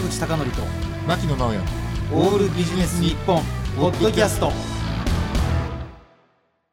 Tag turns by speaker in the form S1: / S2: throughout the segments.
S1: 坂口孝則と
S2: 牧野直哉。
S1: オールビジネス日本ポッドキャスト。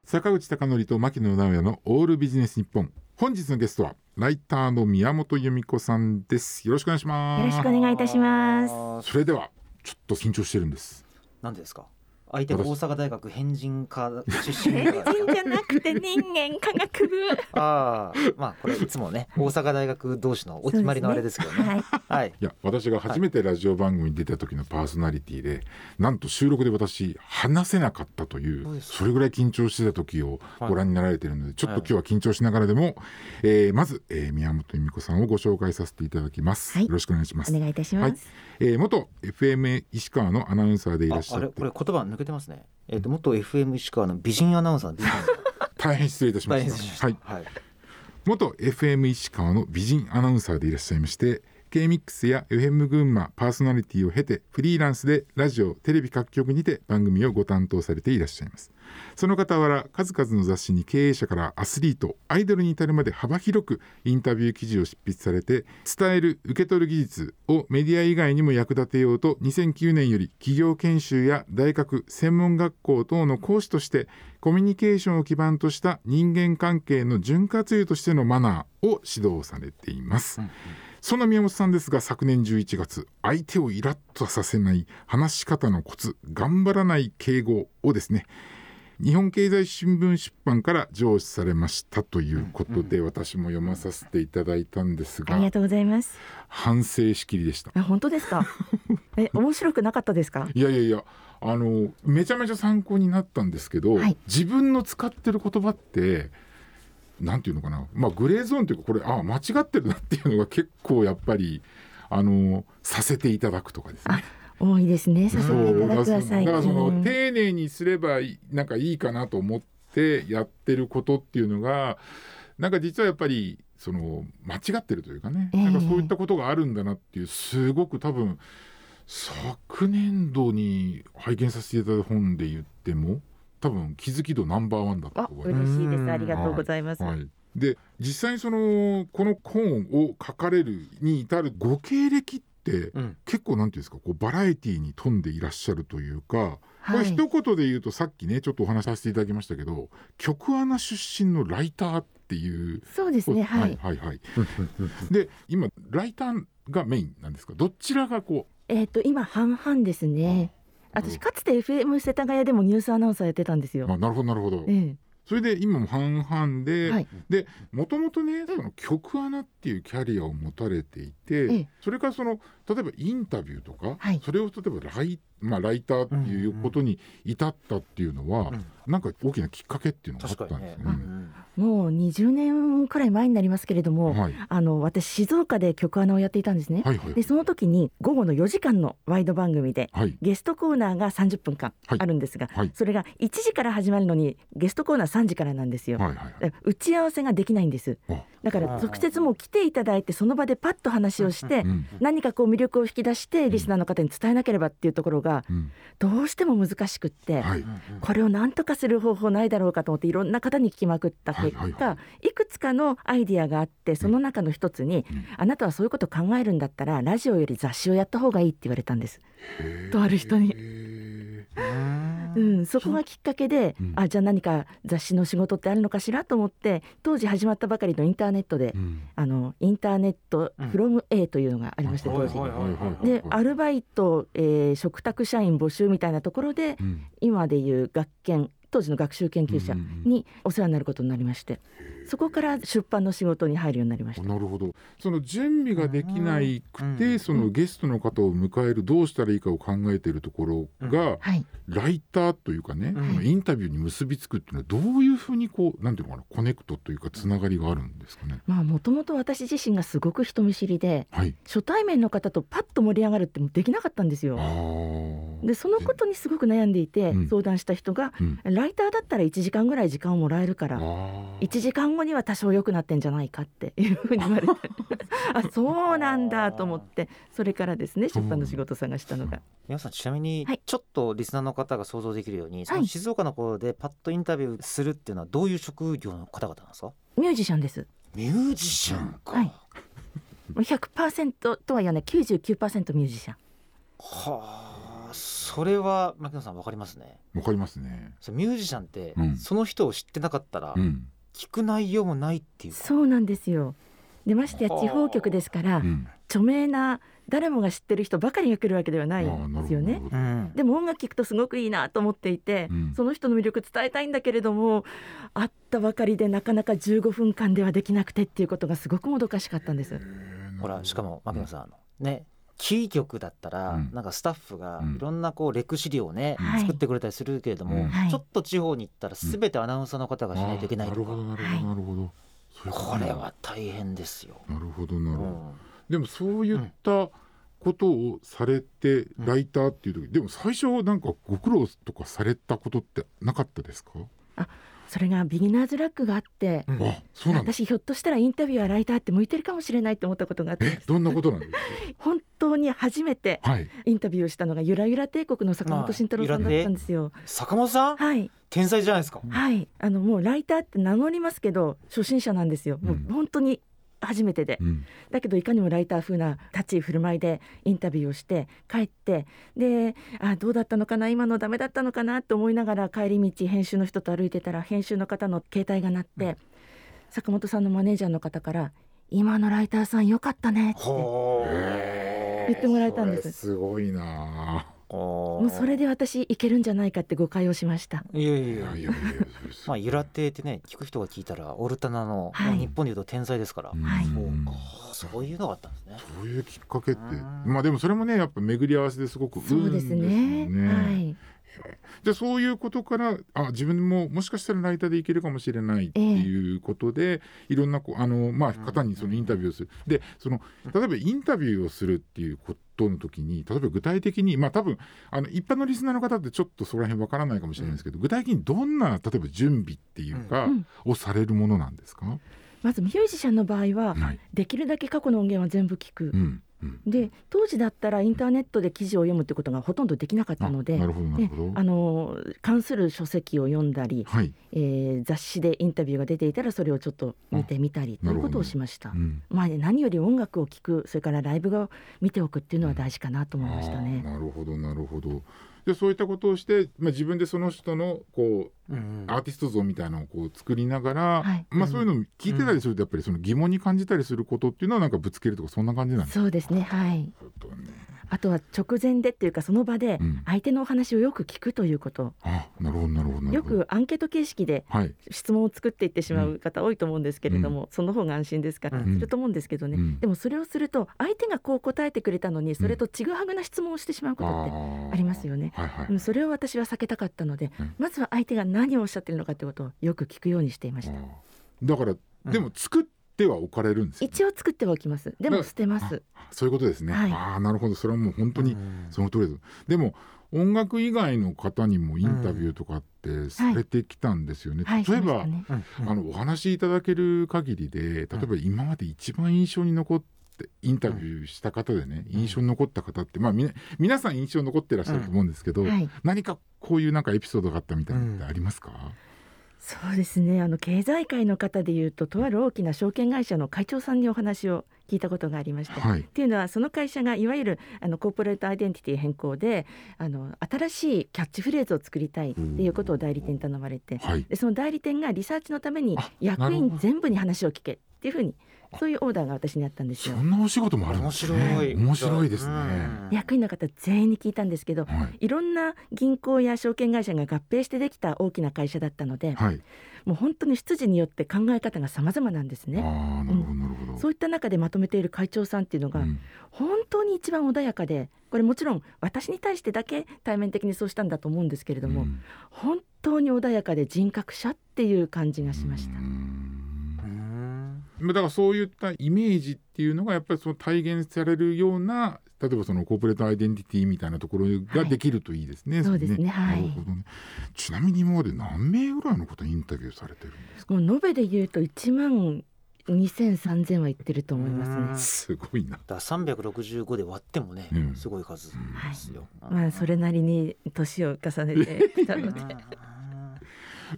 S2: 坂口孝則と牧野直哉のオールビジネス日本。本日のゲストはライターの宮本由美子さんです。よろしくお願いします。
S3: よろしくお願いいたします。
S2: それではちょっと緊張してるんです。
S1: 何ですか？相手が大阪大学変人科出身
S3: 変人じゃなくて人間科学部。
S1: ああまあこれいつもね大阪大学同士のお決まりのあれですけどね。
S3: はい。
S1: はい。
S2: いや私が初めてラジオ番組に出た時のパーソナリティで、なんと収録で私話せなかったという
S1: そうです。
S2: それぐらい緊張してた時をご覧になられているので、ちょっと今日は緊張しながらでも、えーまず、えー宮本由美子さんをご紹介させていただきます、
S3: はい。
S2: よろしくお願いします。
S3: お願いいたします。
S2: えー元 FM 石川のアナウンサーでいらっしゃって。
S1: ああれ？これ言葉抜けてますね。えっ、と元 FM 石川の美人アナウンサーの美人
S2: 大変失礼いたしました。はい
S1: はい。
S2: 元 FM 石川の美人アナウンサーでいらっしゃいまして K-MIX や FM 群馬パーソナリティを経てフリーランスでラジオテレビ各局にて番組をご担当されていらっしゃいます。その傍ら数々の雑誌に経営者からアスリートアイドルに至るまで幅広くインタビュー記事を執筆されて伝える受け取る技術をメディア以外にも役立てようと2009年より企業研修や大学専門学校等の講師としてコミュニケーションを基盤とした人間関係の潤滑油としてのマナーを指導されています、その宮本さんですが昨年11月相手をイラッとさせない話し方のコツ頑張らない敬語をですね日本経済新聞出版から上司されましたということで、私も読まさせていただいたんですが
S3: ありがとうございます。
S2: 反省しきりでした
S3: あ、本当ですか？え、面白くなかったですか？
S2: いやいやいやあのめちゃめちゃ参考になったんですけど、
S3: はい
S2: 自分の使ってる言葉ってなんていうのかな、まあ、グレーゾーンというかこれあ間違ってるなっていうのが結構やっぱりあのさせていただくとかですね。
S3: 多いですね。させていただください。
S2: だからその
S3: うん
S2: 丁寧にすればいいなんかいいかなと思ってやってることっていうのがなんか実はやっぱりその間違ってるというかね、
S3: ええ
S2: なんかそういったことがあるんだなっていうすごく多分昨年度に拝見させていただいた本で言っても多分気づき度ナンバーワンだった
S3: あ
S2: と、思います。
S3: 嬉しいです。ありがとうございます。
S2: はい、で実際にそのこの本を書かれるに至るご経歴って
S1: うん
S2: 結構なんていうんですかこうバラエティーに富んでいらっしゃるというか、これ
S3: はい。
S2: 一言で言うとさっきねちょっとお話しさせていただきましたけど局アナ出身のライターっていう。
S3: そうですね。はい。
S2: はいはいで今ライターがメインなんですか？どちらがこ
S3: えっと、今半々ですね。私かつて FM 世田谷でもニュースアナウンサーやってたんですよ。
S2: うあなるほどなるほど
S3: ええ。
S2: それで今も半々で、
S3: はい
S2: でもともとねその局アナっていうキャリアを持たれていて、
S3: ええ。
S2: それからその例えばインタビューとか、
S3: はい。
S2: それを例えばライ,、まあ、ライターっていうことに至ったっていうのは、
S1: うん
S2: なんか大きなきっかけっていうのがあったんですよね。
S3: もう20年くらい前になりますけれども、
S2: はい。
S3: あの私静岡で曲アナをやっていたんですね。
S2: はいはい。
S3: でその時に午後の4時間のワイド番組で
S2: はい。
S3: ゲストコーナーが30分間
S2: はい。
S3: あるんですが、
S2: はい。
S3: それが1時から始まるのにゲストコーナー3時からなんですよ。
S2: はいはいはい。
S3: 打ち合わせができないんです。
S2: あ
S3: だから直接もう来ていただいてその場でパッと話をして
S2: うん
S3: 何かこう魅力を引き出してリスナーの方に伝えなければっていうところが
S2: うん。
S3: どうしても難しくって、
S2: はい。
S3: これを何とかする方法ないだろうかと思っていろんな方に聞きまくった結果、
S2: はい
S3: くつかのアイディアがあってその中の一つに、
S2: うん。
S3: あなたはそういうこと考えるんだったらラジオより雑誌をやった方がいいって言われたんです。とある人に。
S2: へ
S3: うん、そこがきっかけで、
S2: うん。
S3: あじゃあ何か雑誌の仕事ってあるのかしらと思って当時始まったばかりのインターネットで、
S2: ーうん。
S3: あのインターネット
S1: うん
S3: from A というのがありまして
S2: はい
S3: 当時。でアルバイト、えー、嘱託社員募集みたいなところで
S2: うん。
S3: 今でいう学研当時の学習研究者にお世話になることになりましてそこから出版の仕事に入るようになりました。
S2: なるほど。その準備ができないくて、
S1: うん
S2: そのゲストの方を迎えるどうしたらいいかを考えているところが、
S3: はい、
S2: ライターというかね、
S1: うん。
S2: インタビューに結びつくっていうのはどういうふうにこうなんていうのかなコネクトというかつながりがあるんですかね？
S3: まあもともと私自身がすごく人見知りで
S2: はい、
S3: 初対面の方とパッと盛り上がるってもうできなかったんですよ。でそのことにすごく悩んでいて
S2: うん。
S3: 相談した人が、
S2: うん。
S3: ライターだったら1時間ぐらい時間をもらえるから
S2: あー。
S3: 1時間後には多少良くなってんじゃないかっていうふうに言われて。あそうなんだと思ってそれからですね出版の仕事を探したのが。
S1: 皆さんちなみに
S3: はい。
S1: ちょっとリスナーの方が想像できるように、その静岡の頃でパッとインタビューするっていうのはどういう職業の方々なんですか？
S3: ミュージシャンです。
S1: ミュージシャンか、
S3: はい。もう100%とは言わない99%ミュージシャン。
S1: はあそれは牧野さんわかりますね？
S2: わかりますね。
S1: そうミュージシャンって、
S2: うん。
S1: その人を知ってなかったら、
S2: うん。
S1: 聞く内容もないっていうか。
S3: そうなんですよ。でましてや地方局ですから
S2: うん。
S3: 著名な誰もが知ってる人ばかりが来るわけではないですよね。
S1: うん。
S3: でも音楽聴くとすごくいいなと思っていて、
S2: うん。
S3: その人の魅力伝えたいんだけれども会ったばかりでなかなか15分間ではできなくてっていうことがすごくもどかしかったんです。
S1: ほらしかも牧野さん、あのねキー局だったら、
S2: うん。
S1: なんかスタッフが
S2: うん。
S1: いろんなこうレク資料をね、
S3: はい。
S1: 作ってくれたりするけれども、ちょっと地方に行ったら全てアナウンサーの方がしないといけないとか、
S2: なるほどなるほど
S1: これは大変ですよ。
S2: なるほどなるほど。
S1: うん。
S2: でもそういったことをされてライターっていう時、でも最初なんかご苦労とかされたことってなかったですか？
S3: それがビギナーズラックがあって、
S1: うん
S2: あ、そうなんだ。
S3: 私ひょっとしたらインタビューやライターって向いてるかもしれないって思ったことがあって
S2: え、どんなことなんです
S3: 本当に初めて。インタビューをしたのがゆらゆら帝国の坂本慎太郎さんだったんですよ。
S1: 坂本さん？
S3: はい
S1: 天才じゃないですか。
S3: はいあのもうライターって名乗りますけど初心者なんですよ。もう
S2: うん
S3: 本当に初めてで、
S2: うん。
S3: だけどいかにもライター風な立ち居振る舞いでインタビューをして帰ってであどうだったのかな今のダメだったのかなって思いながら帰り道編集の人と歩いてたら編集の方の携帯が鳴って、坂本さんのマネージャーの方から「今のライターさんよかったね」って
S1: ほ
S3: 言ってもらえたんです。
S2: すごいな
S1: も
S3: もうそれで私いけるんじゃないかって誤解をしました。
S1: いやいやいや
S2: やいやいや。
S1: まあゆら亭ってね聞く人が聞いたらオルタナの、
S3: はい
S1: 日本でいうと天才ですから、
S3: はい
S2: うん
S1: そうかそういうのがあったんですね。
S2: そういうきっかけって
S1: うん
S2: まあでもそれもねやっぱ巡り合わせですごく
S3: そうですね。
S2: 運ですよ
S3: はい。
S2: じゃあそういうことからあ自分ももしかしたらライターでいけるかもしれないっていうことで、いろんなこうあの、まあ、方にそのインタビューをする、でその例えばインタビューをするっていうことの時に例えば具体的にまあ多分あの一般のリスナーの方ってちょっとそこら辺わからないかもしれないですけど、具体的にどんな例えば準備っていうか、
S3: うん。
S2: をされるものなんですか、
S3: まずミュージシャンの場合は
S2: はい。
S3: できるだけ過去の音源は全部聞く。
S2: う。んうん、
S3: で当時だったらインターネットで記事を読むってことがほとんどできなかったので
S2: あ
S3: の関する書籍を読んだり、
S2: はい、
S3: えー雑誌でインタビューが出ていたらそれをちょっと見てみたりということをしました。
S2: う。ん。
S3: まあ、何より音楽を聴くそれからライブを見ておくっていうのは大事かなと思いました
S2: あー
S3: ね。
S2: なるほどなるほどでそういったことをして、まあ、自分でその人のこう
S1: うん
S2: アーティスト像みたいなのをこう作りながら、
S3: はい。
S2: まあ、そういうのを聞いてたりするとやっぱりその疑問に感じたりすることっていうのはなんかぶつけるとかそんな感じなんです
S3: そうですねはい。
S2: ね。
S3: あとは直前でっていうかその場で
S2: うん。
S3: 相手のお話をよく聞くということ、
S2: あなるほどなるほど
S3: よくアンケート形式で
S2: はい、
S3: 質問を作っていってしまう方多いと思うんですけれども、その方が安心ですか？ら
S1: うん。
S3: すると思うんですけどね、
S2: うん。
S3: でもそれをすると相手がこう答えてくれたのにそれとちぐはぐな質問をしてしまうことって、
S2: ー。
S3: ありますよね
S2: はいはい、
S3: うんそれを私は避けたかったので、
S2: うん。
S3: まずは相手が何をおっしゃってるのかということをよく聞くようにしていました。
S2: だから、でも作っては置かれるんですよね、
S3: 一応作ってはおきます。でも捨てます。
S2: そういうことですね、
S3: はい。
S2: ああなるほど。それはもう本当に
S1: うん。
S2: その通りです。でも音楽以外の方にもインタビューとかってされてきたんですよね、
S3: はい。
S2: 例えば、
S3: しましたね。
S1: うん。
S2: あのお話しいただける限りで例えば今まで一番印象に残ってインタビューした方でね、印象に残った方ってまあみな皆さん印象に残ってらっしゃると思うんですけど、
S3: はい。
S2: 何かこういうなんかエピソードがあったみたいなのってありますか、
S3: そうですね。あの経済界の方でいうととある大きな証券会社の会長さんにお話を聞いたことがありまして、
S2: はい。
S3: っていうのはその会社がいわゆるあのコーポレートアイデンティティ変更であの新しいキャッチフレーズを作りたいっていうことを代理店に頼まれて
S2: はい。
S3: でその代理店がリサーチのために
S2: あ
S3: 役員全部に話を聞けっていうふうにそういうオーダーが私にあったんですよ。
S2: そ。んなお仕事もあるん
S1: 面
S2: ですね。
S1: 白い。
S2: 面白いですね、
S1: うん。
S3: 役員の方全員に聞いたんですけど
S2: はい。
S3: いろんな銀行や証券会社が合併してできた大きな会社だったので
S2: はい、
S3: もう本当に出自によって考え方が様々なんです
S2: あ
S3: ね。
S2: あなるほどなるほど、
S3: そういった中でまとめている会長さんっていうのが
S2: うん。
S3: 本当に一番穏やかでこれもちろん私に対してだけ対面的にそうしたんだと思うんですけれども、
S2: うん。
S3: 本当に穏やかで人格者っていう感じがしました
S2: だからそういったイメージっていうのがやっぱりその体現されるような例えばそのコーポレートアイデンティティみたいなところができるといいですね。
S3: そうですね。はい。
S2: なるほどね。ちなみに今まで何名ぐらいの方インタビューされてるんですか？
S3: もう延べで言うと1万2000、3000はいってると思います
S1: うん。
S3: ね。
S2: すごいな。
S1: だから365で割ってもね、
S2: うん。
S1: すごい数ですよ。
S3: まあそれなりに年を重ねてきたので、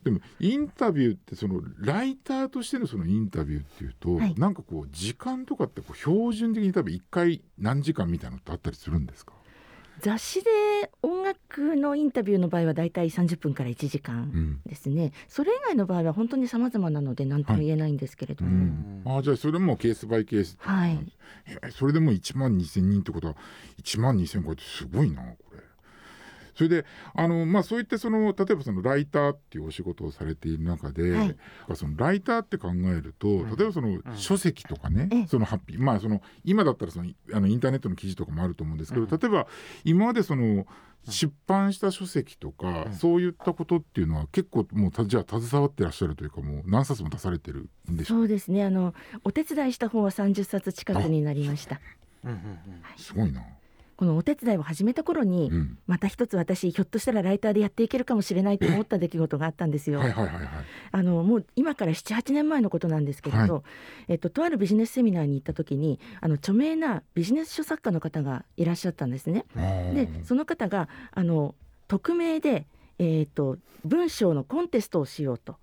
S2: でもインタビューってそのライターとしてのそのインタビューっていうと、
S3: はい。
S2: なんかこう時間とかってこう標準的に多分1回何時間みたいなのってあったりするんですか、
S3: 雑誌で音楽のインタビューの場合はだいたい30分から1時間
S2: うん。
S3: ですね、それ以外の場合は本当に様々なので何とも言えないんですけれど
S2: う
S3: も、
S2: ん、あじゃあそれもケースバイケース。
S3: はい。
S2: えそれでも1万2,000人ってことは1万2,000個ってすごいなこれ。それであの、まあ、そういってその例えばそのライターっていうお仕事をされている中で、
S3: はい。
S2: そのライターって考えると例えばその書籍とかね、
S3: ええ。
S2: そのハッピーまあその今だったらそのあのインターネットの記事とかもあると思うんですけど、
S1: うん。
S2: 例えば今までその出版した書籍とか、
S1: うん。
S2: そういったことっていうのは結構もうたじゃあ携わってらっしゃるというかもう何冊も出されてるんでしょう
S3: そうですね。あのお手伝いした方は30冊近くになりました。
S1: うんうんうん。
S2: すごいな。
S3: このお手伝いを始めた頃に、
S2: うん
S3: また一つ私ひょっとしたらライターでやっていけるかもしれないと思った出来事があったんですよ。
S2: はいはいはいはい。
S3: あのもう今から78年前のことなんですけれど、
S2: は
S3: えっと、とあるビジネスセミナーに行った時にあの著名なビジネス書作家の方がいらっしゃったんですね。でその方があの匿名で、えっと文章のコンテストをしようと
S2: はい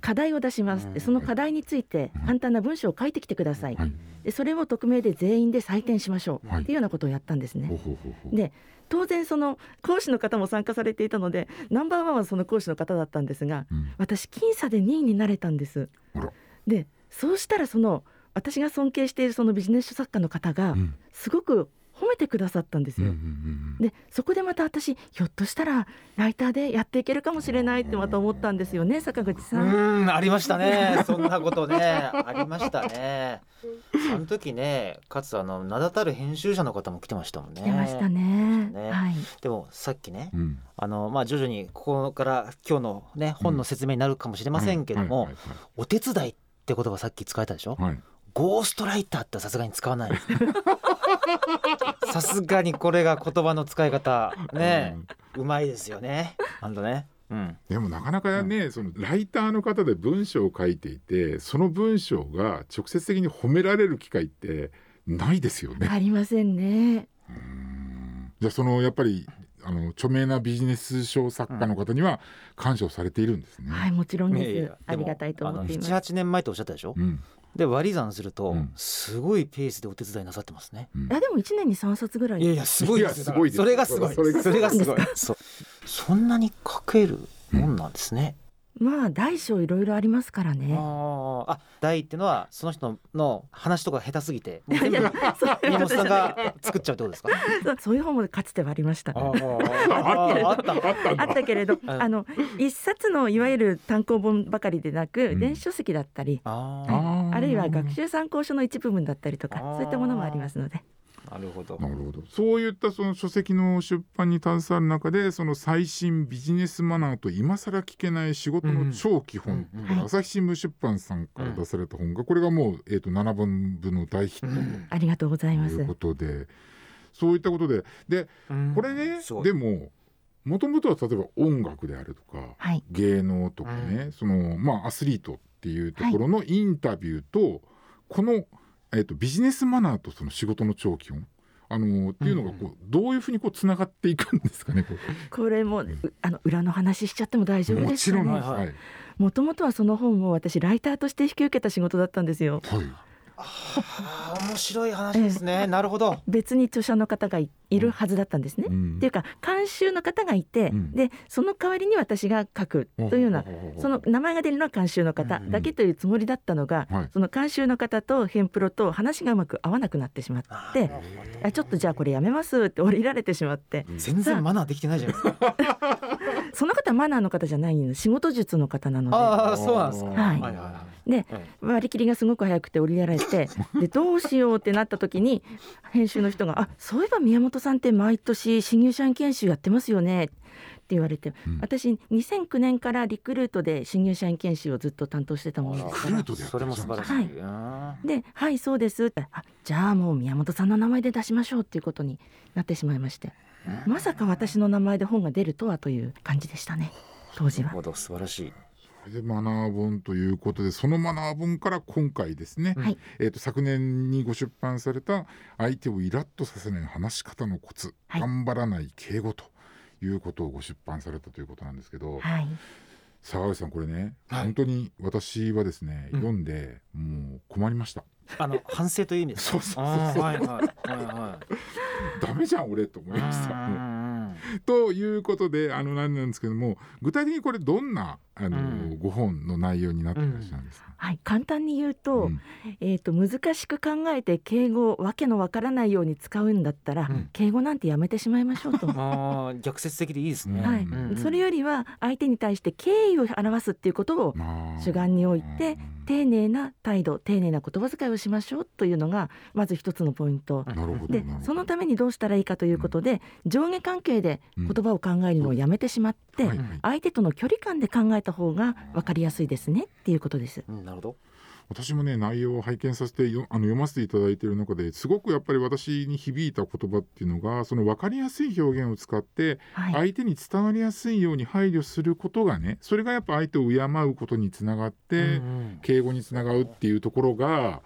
S3: 課題を出します。でその課題について簡単な文章を書いてきてください。
S2: はい。
S3: でそれを匿名で全員で採点しましょう、
S2: はい。
S3: っていうようなことをやったんですね。で当然その講師の方も参加されていたのでナンバーワンはその講師の方だったんですが
S2: うん。
S3: 私僅差で2位になれたんです。でそうしたらその私が尊敬しているそのビジネス書作家の方が
S2: うん。
S3: すごく褒めてくださったんです
S2: うんうん
S3: よ。
S2: うん。
S3: でそこでまた私ひょっとしたらライターでやっていけるかもしれないってまた思ったんですよね坂口さ。
S1: うんんありましたね。そんなことね。ありましたね。あの時ねかつあの名だたる編集者の方も来てましたもんね。
S3: 出ましたね。
S1: ね。
S3: はい。
S1: でもさっきね
S2: うん。
S1: あのまあ徐々にここから今日のね本の説明になるかもしれませんけども、
S2: はいはい
S1: お手伝いって言葉さっき使えたでしょ、
S2: はいはい
S1: ゴーストライターってさすがに使わない。ですねさすがにこれが言葉の使い方。ね。うまいですよね。あんとね。うん。
S2: でもなかなかね、そのライターの方で文章を書いていてその文章が直接的に褒められる機会ってないですよね。
S3: ありませんね。
S2: うん。じゃあそのやっぱりあの著名なビジネス書作家の方には感謝をされているんですね。
S3: はいもちろんです。ありがたいと思っています。
S1: 78年前っておっしゃったでしょ、
S2: うん
S1: で割り算すると、
S2: うん。
S1: すごいペースでお手伝いなさってますね。
S2: うん。
S3: あでも一年に三冊ぐらい。
S1: いやいやすごいです。
S2: いやすごいです
S1: それがすごい。
S2: それが
S1: すごい。そんなに書けるもんなんですね、
S3: まあ大小いろいろありますからね。
S1: あー。あ大っていうのはその人の話とか下手すぎて 全部
S3: いやそういう
S1: 宮本さんが作っちゃうってことですか？
S3: そうそういう本もかつてはありました。
S1: あった。
S2: あったんだ。
S3: あったけれど、
S1: ん。
S3: あの一冊のいわゆる単行本ばかりでなく、
S2: うん。
S3: 電子書籍だったり、
S1: あ
S3: るいは学習参考書の一部分だったりとかそういったものもありますので。
S1: ーなるほど。
S2: なるほど。そういったその書籍の出版に携わる中でその最新ビジネスマナーと今更聞けない仕事の超基本、
S1: うんうん
S2: 朝日新聞出版さんから出された本が、これがもう、えー、と7本分の大ヒット。
S1: うん。
S3: ありがとうございます。
S2: ということで、そういったことででこれね、でももともとは例えば音楽であるとか
S3: はい。
S2: 芸能とかね、そのまあアスリートっていうところのインタビューと、この、えー、とビジネスマナーとその仕事の長期本あのっていうのがこう、どういうふうにこうつながっていくんですかねこ
S3: これもうあの裏の話しちゃっても大丈夫ですかね。
S2: ちろん。
S3: もともとはその本を私ライターとして引き受けた仕事だったんですよ。
S2: はいはい
S1: あー面白い話ですね、なるほど。
S3: 別に著者の方がいいるはずだったんですね、
S2: うん。
S3: っていうか監修の方がいて、
S2: うん。
S3: でその代わりに私が書くというようなその名前が出るのは監修の方だけというつもりだったのが、
S2: はい。
S3: その監修の方とヘンプロと話がうまく合わなくなってしまってあちょっとじゃあこれやめますって降りられてしまって。
S1: 全然マナーできてないじゃないですか
S3: その方はマナーの方じゃないの。仕事術の方なの
S1: ああそうなんですか。
S3: はい。
S1: はいは
S3: で割り切りがすごく早くて降りられて でどうしようってなった時に編集の人が「あそういえば宮本さんって毎年新入社員研修やってますよね」って言われて、
S2: うん。
S3: 私2009年からリクルートで新入社員研修をずっと担当してたものですから。
S2: リクルートでやって
S1: それも素晴らしい、
S3: はい。
S1: うん
S3: で「はいそうです」あじゃあもう宮本さんの名前で出しましょうっていうことになってしまいまして。まさか私の名前で本が出るとはという感じでしたね。当時は。
S1: なるほど素晴らしい。
S2: それでマナー本ということでそのマナー本から今回ですね、
S3: はい。
S2: えー、と昨年にご出版された「相手をイラッとさせない話し方のコツ、
S3: はい。
S2: 頑張らない敬語」ということをご出版されたということなんですけど、
S3: はい、
S2: 坂口さんこれね、
S1: はい。
S2: 本当に私はですね、
S1: うん。
S2: 読んでもう困りました。
S1: あの反省という意味ですか？
S2: そうそうそう
S1: あーはいはいはいはい
S2: ダメじゃん俺と思いましたということであのなんなんですけども具体的にこれどんなあの、
S1: うん。
S2: ご本の内容になっていらっしゃるんですか、
S3: はい、簡単に言うと,、
S2: うん。
S3: えー、と難しく考えて敬語をわけのわからないように使うんだったら、
S1: うん。
S3: 敬語なんてやめてしまいましょうと。
S1: あー逆説的でいいですね。
S3: はい。
S2: うん。
S1: うん
S3: それよりは相手に対して敬意を表すっていうことを
S2: まあ。
S3: 主眼に置いて
S2: うん。
S3: 丁寧な態度丁寧な言葉遣いをしましょうというのがまず一つのポイント。
S2: なるほど
S3: でそのためにどうしたらいいかということで上下関係で言葉を考えるのをやめてしまって相手との距離感で考えた方が分かりやすいですねっていうことです。
S1: うんなるほど。
S2: 私もね内容を拝見させてよあの読ませていただいている中ですごくやっぱり私に響いた言葉っていうのがその分かりやすい表現を使って
S3: はい、
S2: 相手に伝わりやすいように配慮することがねそれがやっぱ相手を敬うことにつながって、敬語につながるっていうところが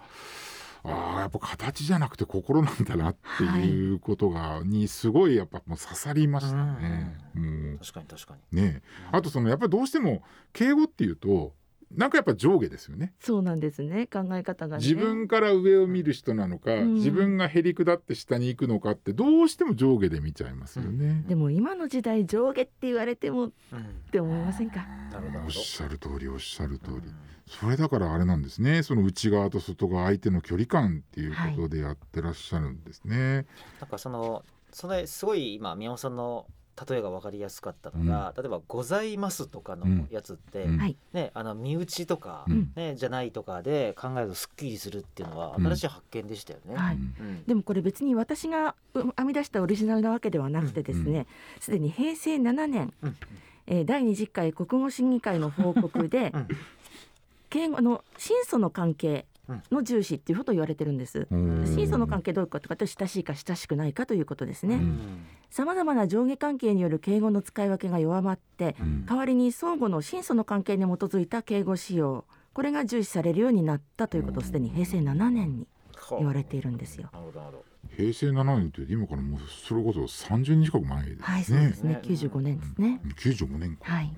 S2: あーやっぱ形じゃなくて心なんだなっていうことが、にすごいやっぱもう刺さりましたね。もう
S1: 確かに確かに。
S2: ねあとそのやっぱりどうしても敬語っていうとなんかやっぱ上下ですよね。
S3: そうなんですね考え方がね。
S2: 自分から上を見る人なのか、
S3: うん
S2: 自分がへりくだって下に行くのかってどうしても上下で見ちゃいますよね。
S3: でも今の時代上下って言われてもっ
S1: うん
S3: て思いませんか？
S2: おっしゃる通りおっしゃる通り、
S1: うん
S2: それだからあれなんですねその内側と外側相手の距離感っていうことでやってらっしゃるんですね。
S1: なんかそのそれすごい今宮本さんの例えが分かりやすかったのが、例えば「ございます」とかのやつって、
S2: うん。
S3: はい。
S1: ね、あの身内とか、
S2: うん。
S1: ね、じゃないとかで考えるとすっきりするっていうのは
S2: うん。
S1: 新しい発見でしたよね。
S3: はい。
S2: うん。
S1: うん。
S3: でもこれ別に私がう編み出したオリジナルなわけではなくてですねすで、に平成7年、
S1: うん。
S3: えー第20回国語審議会の報告で、
S1: うん。
S3: 敬語の親祖の関係の重視っていうことを言われてるんです。
S2: うん
S3: 親祖の関係どういうことかと親しいか親しくないかということですね。
S2: うん
S3: さまざまな上下関係による敬語の使い分けが弱まって
S2: うん
S3: 代わりに相互の親祖の関係に基づいた敬語使用これが重視されるようになったということをすでに平成7年に言われているんですよ。
S1: なるほどなるほど。
S2: 平成7年って今からもうそれこそ30年近く前ですね。
S3: はい、そうですね
S1: ね。
S3: 95年ですね。
S2: 95年か。
S3: はい。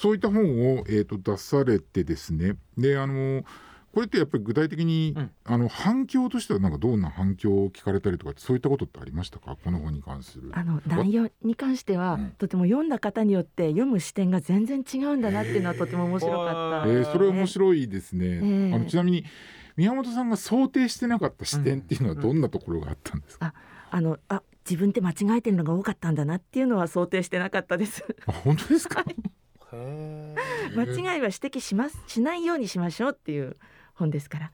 S2: うんそういった本を、えー、と出されてですね。であのこれってやっぱり具体的に、
S1: うん。
S2: あの反響としてはなんかどんな反響を聞かれたりとかそういったことってありましたか？この本に関する。
S3: あの内容に関しては、
S2: うん。
S3: とても読んだ方によって読む視点が全然違うんだなっていうのはとても面白かった。
S2: えーそれ面白いですね、
S3: え
S2: あのちなみに宮本さんが想定してなかった視点っていうのはどんなところがあったんですか、
S3: あのあ自分って間違えてるのが多かったんだなっていうのは想定してなかったです。
S2: あ本当ですか、
S1: へ
S3: 間違いは指摘しますしないようにしましょうっていう本ですから。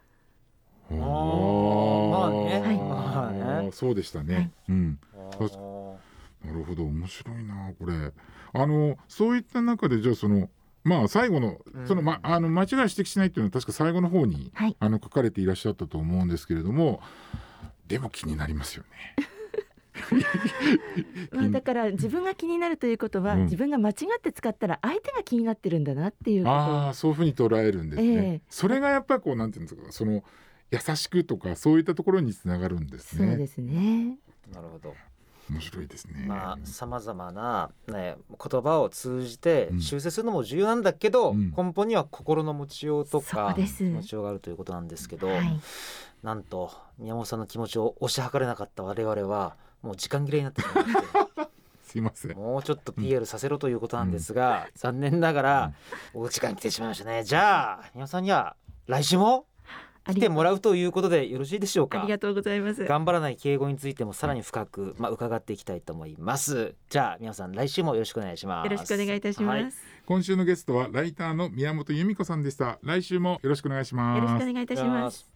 S2: あー。
S1: まあね。
S3: はい。
S1: まあね
S2: そうでしたね、
S3: はい。
S2: うん。
S1: ー。
S2: なるほど面白いなこれ。あのそういった中でじゃあそのまあ最後の
S1: うん。
S2: その、ま、あの間違い指摘しないっていうのは確か最後の方に、
S3: はい。
S2: あの書かれていらっしゃったと思うんですけれどもでも気になりますよね。
S3: まあ、だから自分が気になるということは、
S2: うん
S3: 自分が間違って使ったら相手が気になってるんだなっていうこと
S2: ああそういうふうに捉えるんですね。
S3: ええ
S2: それがやっぱりこうなんていうんですかその優しくとかそういったところにつながるんですね。
S3: そうですね。
S1: なるほど。
S2: 面白いですね。
S1: まあさまざまなね言葉を通じて
S2: うん
S1: 修正するのも重要なんだけど、
S2: うん
S1: 根本には心の持ちようと
S3: そ
S1: か
S3: うです
S1: 気持ちようがあるということなんですけど、
S3: はい。
S1: なんと宮本さんの気持ちを押し量れなかった我々はもう時間切れになってしまいまして
S2: すいません。
S1: もうちょっと PR させろということなんですが、残念ながらお時間来てしまいましたねじゃあ宮本さんには来週も来てもらうということでよろしいでしょうか？
S3: ありがとうございます。
S1: 頑張らない敬語についてもさらに深く、まあ、伺っていきたいと思いますじゃあ皆さん来週もよろしくお願いします
S3: よろしくお願いいたします。
S1: はい
S2: 今週のゲストはライターの宮本由美子さんでした。来週もよろしくお願いします。
S3: よろしくお願いいたします。